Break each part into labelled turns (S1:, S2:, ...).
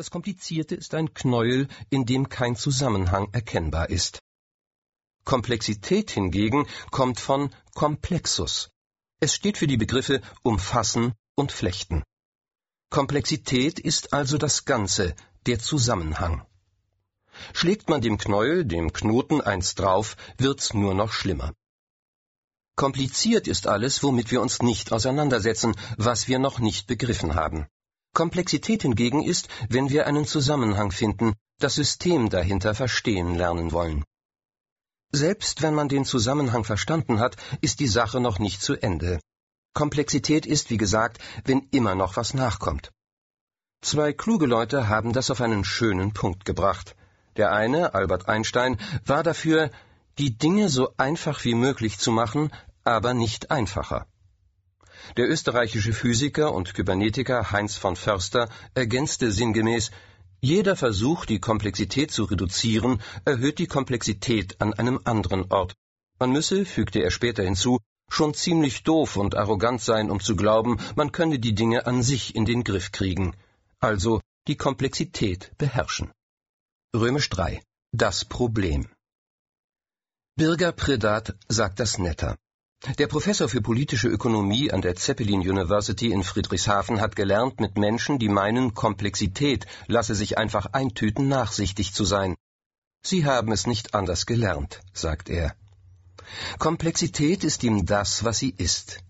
S1: Das Komplizierte ist ein Knäuel, in dem kein Zusammenhang erkennbar ist. Komplexität hingegen kommt von Komplexus. Es steht für die Begriffe umfassen und flechten. Komplexität ist also das Ganze, der Zusammenhang. Schlägt man dem Knäuel, dem Knoten eins drauf, wird's nur noch schlimmer. Kompliziert ist alles, womit wir uns nicht auseinandersetzen, was wir noch nicht begriffen haben. Komplexität hingegen ist, wenn wir einen Zusammenhang finden, das System dahinter verstehen lernen wollen. Selbst wenn man den Zusammenhang verstanden hat, ist die Sache noch nicht zu Ende. Komplexität ist, wie gesagt, wenn immer noch was nachkommt. Zwei kluge Leute haben das auf einen schönen Punkt gebracht. Der eine, Albert Einstein, war dafür, die Dinge so einfach wie möglich zu machen, aber nicht einfacher. Der österreichische Physiker und Kybernetiker Heinz von Förster ergänzte sinngemäß jeder Versuch, die Komplexität zu reduzieren, erhöht die Komplexität an einem anderen Ort. Man müsse, fügte er später hinzu, schon ziemlich doof und arrogant sein, um zu glauben, man könne die Dinge an sich in den Griff kriegen, also die Komplexität beherrschen. Römisch 3. Das Problem. Birger Predat sagt das netter. Der Professor für politische Ökonomie an der Zeppelin University in Friedrichshafen hat gelernt, mit Menschen, die meinen, Komplexität lasse sich einfach eintüten, nachsichtig zu sein. Sie haben es nicht anders gelernt, sagt er. Komplexität ist ihm das, was sie ist.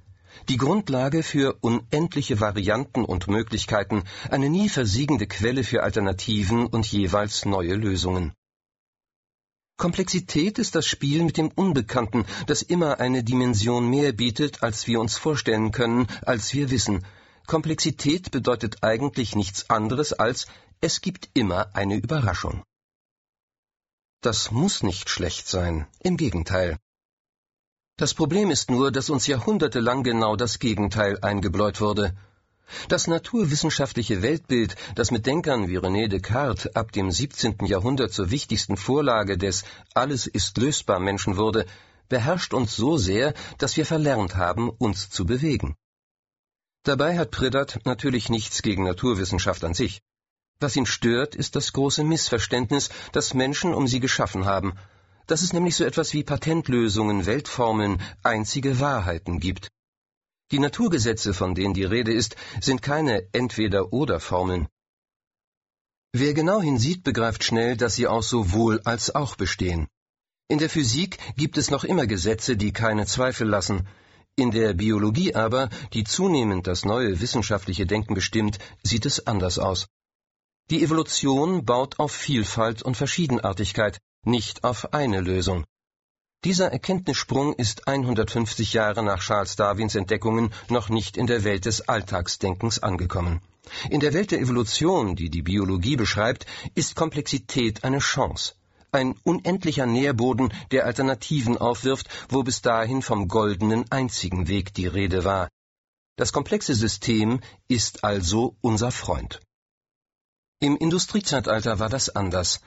S1: Die Grundlage für unendliche Varianten und Möglichkeiten, eine nie versiegende Quelle für Alternativen und jeweils neue Lösungen. Komplexität ist das Spiel mit dem Unbekannten, das immer eine Dimension mehr bietet, als wir uns vorstellen können, als wir wissen. Komplexität bedeutet eigentlich nichts anderes als es gibt immer eine Überraschung. Das muss nicht schlecht sein, im Gegenteil. Das Problem ist nur, dass uns jahrhundertelang genau das Gegenteil eingebläut wurde. Das naturwissenschaftliche Weltbild, das mit Denkern wie René Descartes ab dem 17. Jahrhundert zur wichtigsten Vorlage des Alles ist lösbar Menschen wurde, beherrscht uns so sehr, dass wir verlernt haben, uns zu bewegen. Dabei hat Priddert natürlich nichts gegen Naturwissenschaft an sich. Was ihn stört, ist das große Missverständnis, das Menschen um sie geschaffen haben, dass es nämlich so etwas wie Patentlösungen, Weltformeln, einzige Wahrheiten gibt. Die Naturgesetze, von denen die Rede ist, sind keine Entweder-oder-Formeln. Wer genau hinsieht, begreift schnell, dass sie aus sowohl als auch bestehen. In der Physik gibt es noch immer Gesetze, die keine Zweifel lassen. In der Biologie aber, die zunehmend das neue wissenschaftliche Denken bestimmt, sieht es anders aus. Die Evolution baut auf Vielfalt und Verschiedenartigkeit, nicht auf eine Lösung. Dieser Erkenntnissprung ist 150 Jahre nach Charles Darwins Entdeckungen noch nicht in der Welt des Alltagsdenkens angekommen. In der Welt der Evolution, die die Biologie beschreibt, ist Komplexität eine Chance. Ein unendlicher Nährboden, der Alternativen aufwirft, wo bis dahin vom goldenen einzigen Weg die Rede war. Das komplexe System ist also unser Freund. Im Industriezeitalter war das anders.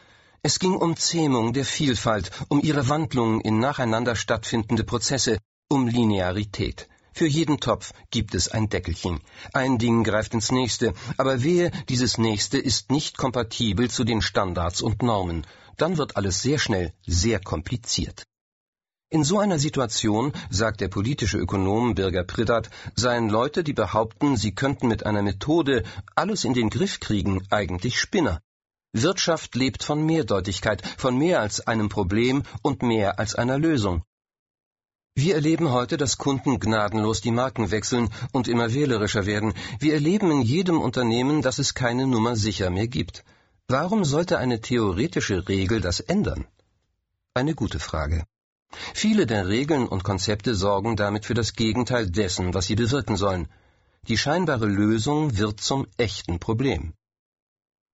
S1: Es ging um Zähmung der Vielfalt, um ihre Wandlung in nacheinander stattfindende Prozesse, um Linearität. Für jeden Topf gibt es ein Deckelchen. Ein Ding greift ins nächste, aber wehe, dieses nächste ist nicht kompatibel zu den Standards und Normen. Dann wird alles sehr schnell sehr kompliziert. In so einer Situation, sagt der politische Ökonom Birger Priddert, seien Leute, die behaupten, sie könnten mit einer Methode alles in den Griff kriegen, eigentlich Spinner. Wirtschaft lebt von Mehrdeutigkeit, von mehr als einem Problem und mehr als einer Lösung. Wir erleben heute, dass Kunden gnadenlos die Marken wechseln und immer wählerischer werden. Wir erleben in jedem Unternehmen, dass es keine Nummer sicher mehr gibt. Warum sollte eine theoretische Regel das ändern? Eine gute Frage. Viele der Regeln und Konzepte sorgen damit für das Gegenteil dessen, was sie bewirken sollen. Die scheinbare Lösung wird zum echten Problem.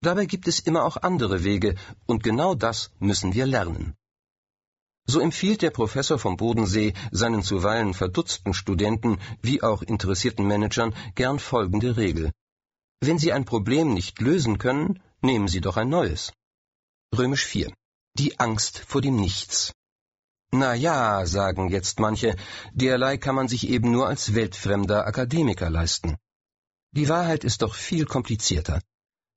S1: Dabei gibt es immer auch andere Wege, und genau das müssen wir lernen. So empfiehlt der Professor vom Bodensee seinen zuweilen verdutzten Studenten wie auch interessierten Managern gern folgende Regel. Wenn Sie ein Problem nicht lösen können, nehmen Sie doch ein neues. Römisch 4. Die Angst vor dem Nichts. Na ja, sagen jetzt manche, derlei kann man sich eben nur als weltfremder Akademiker leisten. Die Wahrheit ist doch viel komplizierter.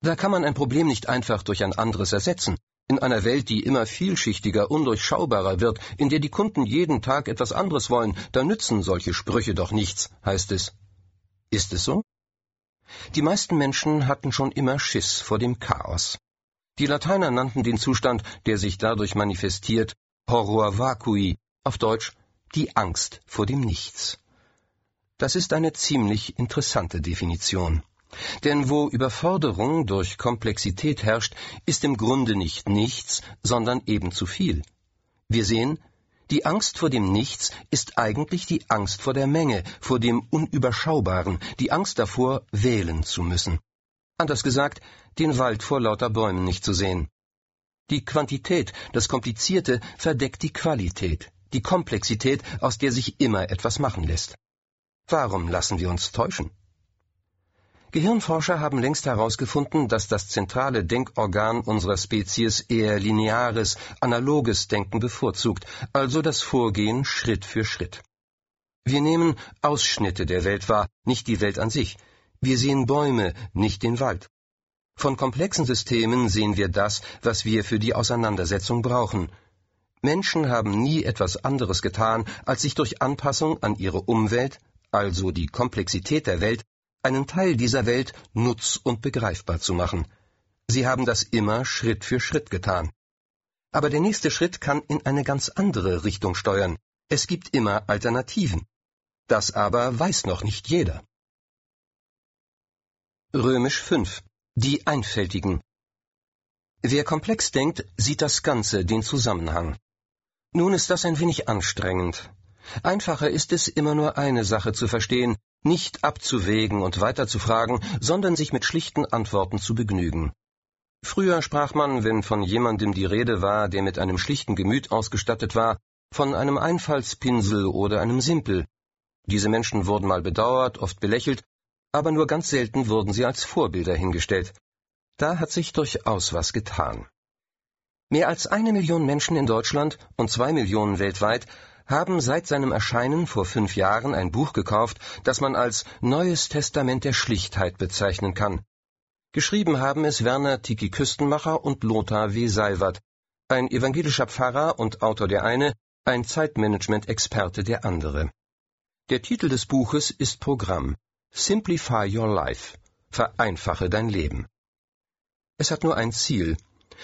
S1: Da kann man ein Problem nicht einfach durch ein anderes ersetzen. In einer Welt, die immer vielschichtiger, undurchschaubarer wird, in der die Kunden jeden Tag etwas anderes wollen, da nützen solche Sprüche doch nichts, heißt es. Ist es so? Die meisten Menschen hatten schon immer Schiss vor dem Chaos. Die Lateiner nannten den Zustand, der sich dadurch manifestiert, horror vacui, auf Deutsch die Angst vor dem Nichts. Das ist eine ziemlich interessante Definition. Denn wo Überforderung durch Komplexität herrscht, ist im Grunde nicht nichts, sondern eben zu viel. Wir sehen, die Angst vor dem Nichts ist eigentlich die Angst vor der Menge, vor dem Unüberschaubaren, die Angst davor, wählen zu müssen. Anders gesagt, den Wald vor lauter Bäumen nicht zu sehen. Die Quantität, das Komplizierte verdeckt die Qualität, die Komplexität, aus der sich immer etwas machen lässt. Warum lassen wir uns täuschen? Gehirnforscher haben längst herausgefunden, dass das zentrale Denkorgan unserer Spezies eher lineares, analoges Denken bevorzugt, also das Vorgehen Schritt für Schritt. Wir nehmen Ausschnitte der Welt wahr, nicht die Welt an sich. Wir sehen Bäume, nicht den Wald. Von komplexen Systemen sehen wir das, was wir für die Auseinandersetzung brauchen. Menschen haben nie etwas anderes getan, als sich durch Anpassung an ihre Umwelt, also die Komplexität der Welt, einen Teil dieser Welt nutz- und begreifbar zu machen. Sie haben das immer Schritt für Schritt getan. Aber der nächste Schritt kann in eine ganz andere Richtung steuern. Es gibt immer Alternativen. Das aber weiß noch nicht jeder. Römisch 5. Die Einfältigen. Wer komplex denkt, sieht das Ganze, den Zusammenhang. Nun ist das ein wenig anstrengend. Einfacher ist es, immer nur eine Sache zu verstehen, nicht abzuwägen und weiterzufragen, sondern sich mit schlichten Antworten zu begnügen. Früher sprach man, wenn von jemandem die Rede war, der mit einem schlichten Gemüt ausgestattet war, von einem Einfallspinsel oder einem Simpel. Diese Menschen wurden mal bedauert, oft belächelt, aber nur ganz selten wurden sie als Vorbilder hingestellt. Da hat sich durchaus was getan. Mehr als eine Million Menschen in Deutschland und zwei Millionen weltweit haben seit seinem Erscheinen vor fünf Jahren ein Buch gekauft, das man als Neues Testament der Schlichtheit bezeichnen kann. Geschrieben haben es Werner Tiki Küstenmacher und Lothar W. Seiwert, ein evangelischer Pfarrer und Autor der eine, ein Zeitmanagement-Experte der andere. Der Titel des Buches ist Programm Simplify Your Life, vereinfache dein Leben. Es hat nur ein Ziel,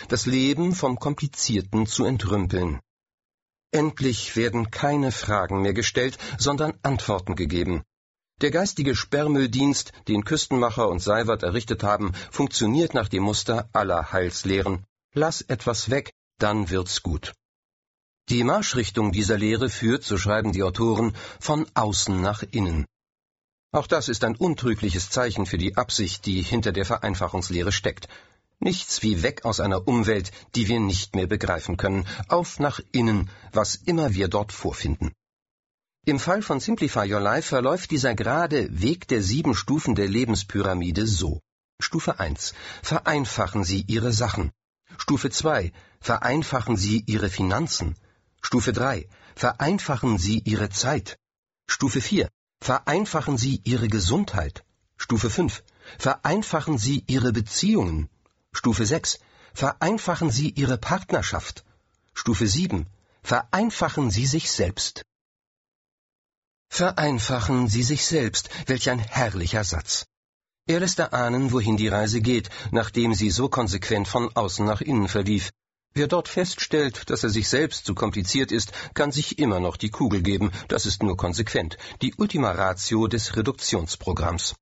S1: das Leben vom Komplizierten zu entrümpeln. Endlich werden keine Fragen mehr gestellt, sondern Antworten gegeben. Der geistige Sperrmülldienst, den Küstenmacher und Seiwert errichtet haben, funktioniert nach dem Muster aller Heilslehren. Lass etwas weg, dann wird's gut. Die Marschrichtung dieser Lehre führt, so schreiben die Autoren, von außen nach innen. Auch das ist ein untrügliches Zeichen für die Absicht, die hinter der Vereinfachungslehre steckt. Nichts wie weg aus einer Umwelt, die wir nicht mehr begreifen können, auf nach innen, was immer wir dort vorfinden. Im Fall von Simplify Your Life verläuft dieser gerade Weg der sieben Stufen der Lebenspyramide so. Stufe 1. Vereinfachen Sie Ihre Sachen. Stufe 2. Vereinfachen Sie Ihre Finanzen. Stufe 3. Vereinfachen Sie Ihre Zeit. Stufe 4. Vereinfachen Sie Ihre Gesundheit. Stufe 5. Vereinfachen Sie Ihre Beziehungen. Stufe 6. Vereinfachen Sie Ihre Partnerschaft. Stufe 7. Vereinfachen Sie sich selbst. Vereinfachen Sie sich selbst, welch ein herrlicher Satz. Er lässt erahnen, wohin die Reise geht, nachdem sie so konsequent von außen nach innen verlief. Wer dort feststellt, dass er sich selbst zu kompliziert ist, kann sich immer noch die Kugel geben, das ist nur konsequent, die Ultima Ratio des Reduktionsprogramms.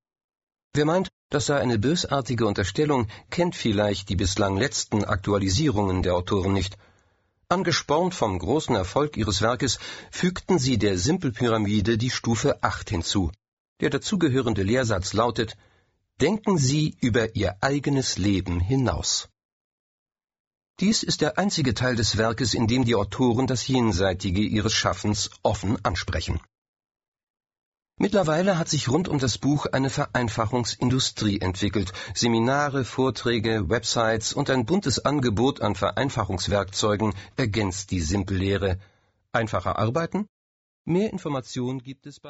S1: Wer meint, das sei eine bösartige Unterstellung, kennt vielleicht die bislang letzten Aktualisierungen der Autoren nicht. Angespornt vom großen Erfolg ihres Werkes fügten sie der Simpelpyramide die Stufe 8 hinzu. Der dazugehörende Lehrsatz lautet Denken Sie über Ihr eigenes Leben hinaus. Dies ist der einzige Teil des Werkes, in dem die Autoren das Jenseitige ihres Schaffens offen ansprechen. Mittlerweile hat sich rund um das Buch eine Vereinfachungsindustrie entwickelt. Seminare, Vorträge, Websites und ein buntes Angebot an Vereinfachungswerkzeugen ergänzt die Simpellehre. Einfacher arbeiten? Mehr Informationen gibt es bei